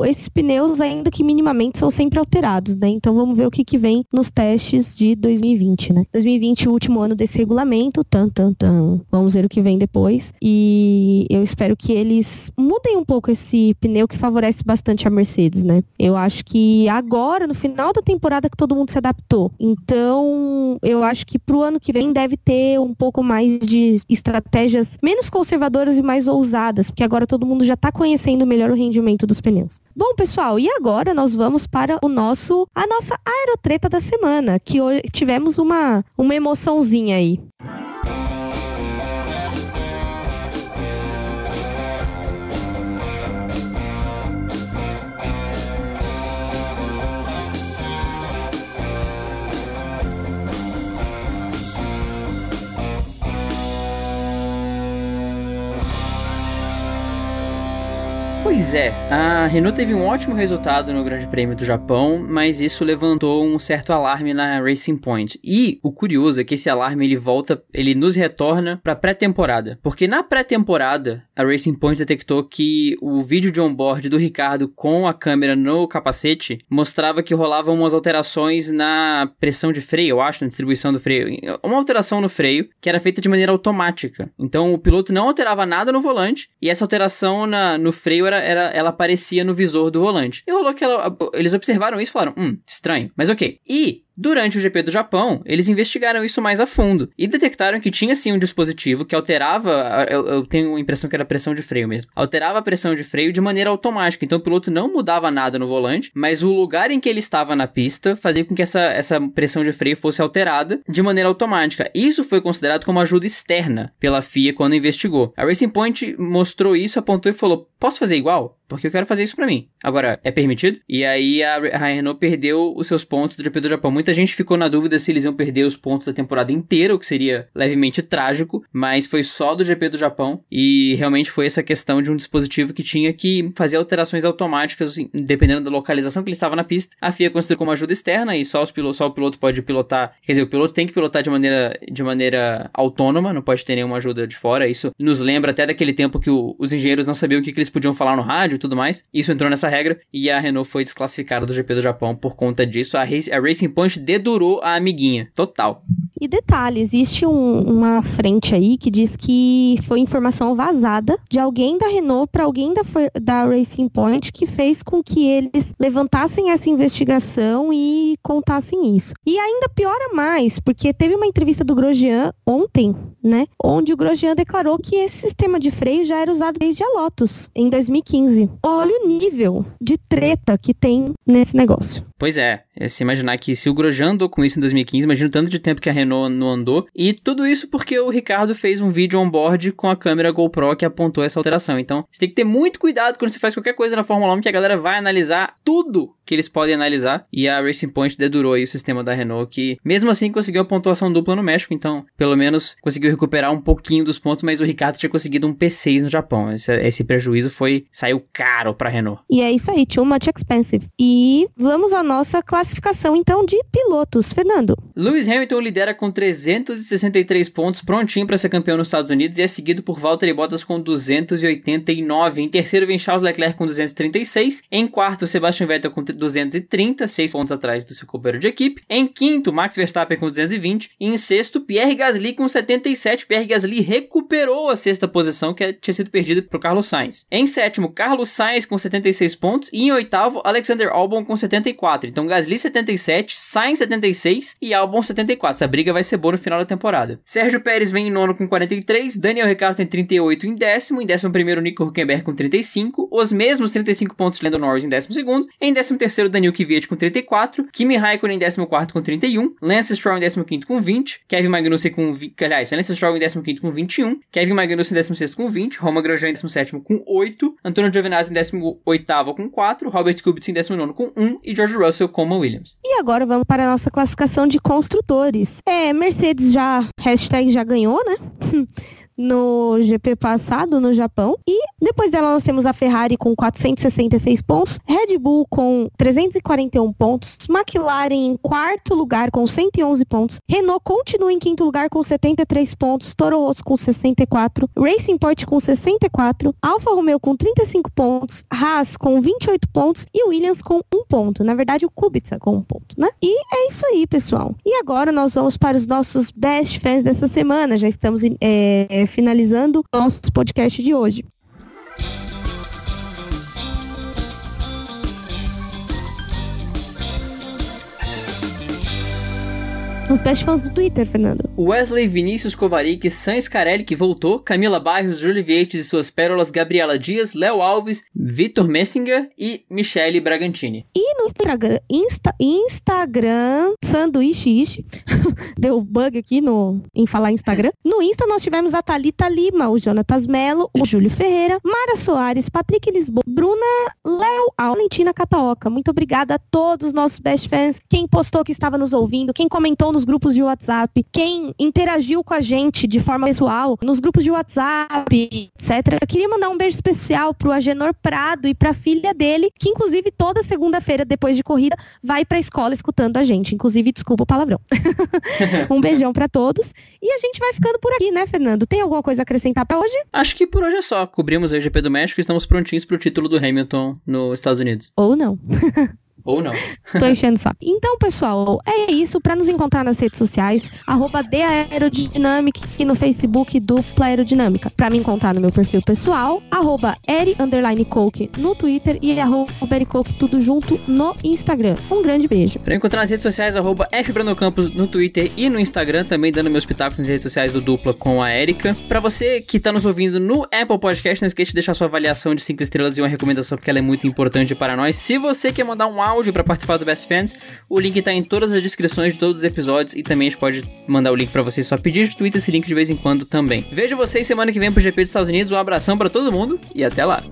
esses pneus ainda que minimamente são sempre alterados, né? Então vamos ver o que que vem nos testes de 2020, né? 2020 o último ano desse regulamento, tan tan tan. Vamos ver o que vem depois. E eu espero que eles mudem um pouco esse pneu que favorece bastante a Mercedes, né? Eu acho que agora, no final da temporada, que todo mundo se adaptou. Então, eu acho que pro ano que vem deve ter um pouco mais de estratégias menos conservadoras e mais ousadas, porque agora todo mundo já tá conhecendo melhor o rendimento dos pneus. Bom, pessoal, e agora nós vamos para o nosso a nossa aerotreta da semana, que hoje tivemos uma uma emoçãozinha aí. Pois é, a Renault teve um ótimo resultado no Grande Prêmio do Japão, mas isso levantou um certo alarme na Racing Point. E o curioso é que esse alarme ele volta, ele nos retorna para pré-temporada, porque na pré-temporada a Racing Point detectou que o vídeo de onboard do Ricardo com a câmera no capacete mostrava que rolavam umas alterações na pressão de freio, eu acho, na distribuição do freio, uma alteração no freio que era feita de maneira automática. Então o piloto não alterava nada no volante e essa alteração na, no freio era era, ela aparecia no visor do volante. E rolou que ela, eles observaram isso e falaram, hum, estranho. Mas ok. E Durante o GP do Japão, eles investigaram isso mais a fundo e detectaram que tinha sim um dispositivo que alterava, eu, eu, tenho a impressão que era pressão de freio mesmo, alterava a pressão de freio de maneira automática. Então o piloto não mudava nada no volante, mas o lugar em que ele estava na pista fazia com que essa, essa pressão de freio fosse alterada de maneira automática. Isso foi considerado como ajuda externa pela FIA quando investigou. A Racing Point mostrou isso, apontou e falou: Posso fazer igual? Porque eu quero fazer isso para mim. Agora, é permitido? E aí a, Renault perdeu os seus pontos do GP do Japão. Muita gente ficou na dúvida se eles iam perder os pontos da temporada inteira, o que seria levemente trágico, mas foi só do GP do Japão e realmente foi essa questão de um dispositivo que tinha que fazer alterações automáticas assim, dependendo da localização que ele estava na pista. A FIA considerou como ajuda externa e só, os pilotos, só o piloto pode pilotar, quer dizer, o piloto tem que pilotar de maneira, de maneira autônoma, não pode ter nenhuma ajuda de fora. Isso nos lembra até daquele tempo que o, os engenheiros não sabiam o que, que eles podiam falar no rádio e tudo mais. Isso entrou nessa regra e a Renault foi desclassificada do GP do Japão por conta disso. A, Race, a Racing Point dedurou a amiguinha, total. E detalhe, existe um, uma frente aí que diz que foi informação vazada de alguém da Renault para alguém da, da Racing Point que fez com que eles levantassem essa investigação e contassem isso. E ainda piora mais, porque teve uma entrevista do Grosjean ontem, né, onde o Grosjean declarou que esse sistema de freio já era usado desde a Lotus, em 2015. Olha o nível de treta que tem nesse negócio. Pois é, é se imaginar que se o Grosjean andou com isso em 2015, imagina o tanto de tempo que a Renault não andou. E tudo isso porque o Ricardo fez um vídeo on-board com a câmera GoPro que apontou essa alteração. Então, você tem que ter muito cuidado quando você faz qualquer coisa na Fórmula 1, que a galera vai analisar tudo que eles podem analisar. E a Racing Point dedurou aí o sistema da Renault, que mesmo assim conseguiu a pontuação dupla no México. Então, pelo menos conseguiu recuperar um pouquinho dos pontos, mas o Ricardo tinha conseguido um P6 no Japão. Esse, esse prejuízo foi saiu caro para Renault. E é isso aí, too much expensive. E vamos à nossa classificação então de pilotos, Fernando. Lewis Hamilton lidera com 363 pontos, prontinho para ser campeão nos Estados Unidos e é seguido por Valtteri Bottas com 289. Em terceiro vem Charles Leclerc com 236, em quarto Sebastian Vettel com 230, 6 pontos atrás do seu companheiro de equipe. Em quinto, Max Verstappen com 220 e em sexto, Pierre Gasly com 77. Pierre Gasly recuperou a sexta posição que tinha sido perdida para o Carlos Sainz. Em sétimo, Carlos Sainz com 76 pontos e em oitavo, Alexander Albon com 74. Então Gasly 77, Sainz 76 e Albon 74. Essa briga vai ser boa no final da temporada. Sérgio Pérez vem em nono com 43, Daniel Ricciardo tem 38 em décimo, em décimo primeiro Nico Huckenberg com 35, os mesmos 35 pontos Lando Norris em décimo segundo, em décimo terceiro Daniel Kvyat com 34, Kimi Raikkonen em décimo quarto com 31, Lance Stroll em décimo quinto com 20, Kevin Magnussen com 20, aliás, Lance Stroll em décimo quinto com 21, Kevin Magnussen em décimo sexto com 20, Roman Grosjean em décimo sétimo com 8, Antônio Giovinazzi em décimo oitavo com 4, Robert Kubica em décimo nono com 1 e George Russell com uma Williams. E agora vamos para a nossa classificação de construtores. É, Mercedes já, hashtag já ganhou, né? no GP passado no Japão. E depois dela nós temos a Ferrari com 466 pontos, Red Bull com 341 pontos, McLaren em quarto lugar com 111 pontos, Renault continua em quinto lugar com 73 pontos, Toro Rosso com 64, Racing Point com 64, Alfa Romeo com 35 pontos, Haas com 28 pontos e Williams com um ponto. Na verdade, o Kubica com um ponto, né? E é isso aí, pessoal. E agora nós vamos para os nossos best fans dessa semana. Já estamos é, finalizando o nosso podcast de hoje. Os best fãs do Twitter, Fernando. Wesley Vinícius Kovarik, San Carelli, que voltou, Camila Barrios, Júlio Vietes e suas pérolas, Gabriela Dias, Léo Alves, Vitor Messinger e Michele Bragantini. E no Instagram, Insta, Instagram, sanduíche, deu bug aqui no, em falar Instagram. No Insta nós tivemos a Thalita Lima, o Jonatas Melo, o Júlio Ferreira, Mara Soares, Patrick Lisboa, Bruna Léo, Valentina Cataoca. Muito obrigada a todos os nossos best fans, quem postou que estava nos ouvindo, quem comentou nos grupos de WhatsApp, quem interagiu com a gente de forma pessoal, nos grupos de WhatsApp, etc. Eu queria mandar um beijo especial pro Agenor Prado e pra filha dele, que inclusive toda segunda-feira, depois de corrida, vai pra escola escutando a gente. Inclusive, desculpa o palavrão. um beijão para todos. E a gente vai ficando por aqui, né, Fernando? Tem alguma coisa a acrescentar pra hoje? Acho que por hoje é só. Cobrimos o GP do México e estamos prontinhos pro título do Hamilton nos Estados Unidos. Ou não. Ou não. Tô enchendo só. Então, pessoal, é isso. Para nos encontrar nas redes sociais, arroba Aerodynamic e no Facebook Dupla Aerodinâmica. Para me encontrar no meu perfil pessoal, arroba Eri Coke no Twitter e arroba Coke tudo junto no Instagram. Um grande beijo. Para encontrar nas redes sociais, arroba no Twitter e no Instagram, também dando meus pitacos nas redes sociais do Dupla com a Erika. Para você que tá nos ouvindo no Apple Podcast, não esqueça de deixar sua avaliação de 5 estrelas e uma recomendação, porque ela é muito importante para nós. Se você quer mandar um áudio áudio para participar do Best Fans. O link tá em todas as descrições de todos os episódios e também a gente pode mandar o link para vocês só pedir de Twitter esse link de vez em quando também. Vejo vocês semana que vem pro GP dos Estados Unidos. Um abração para todo mundo e até lá.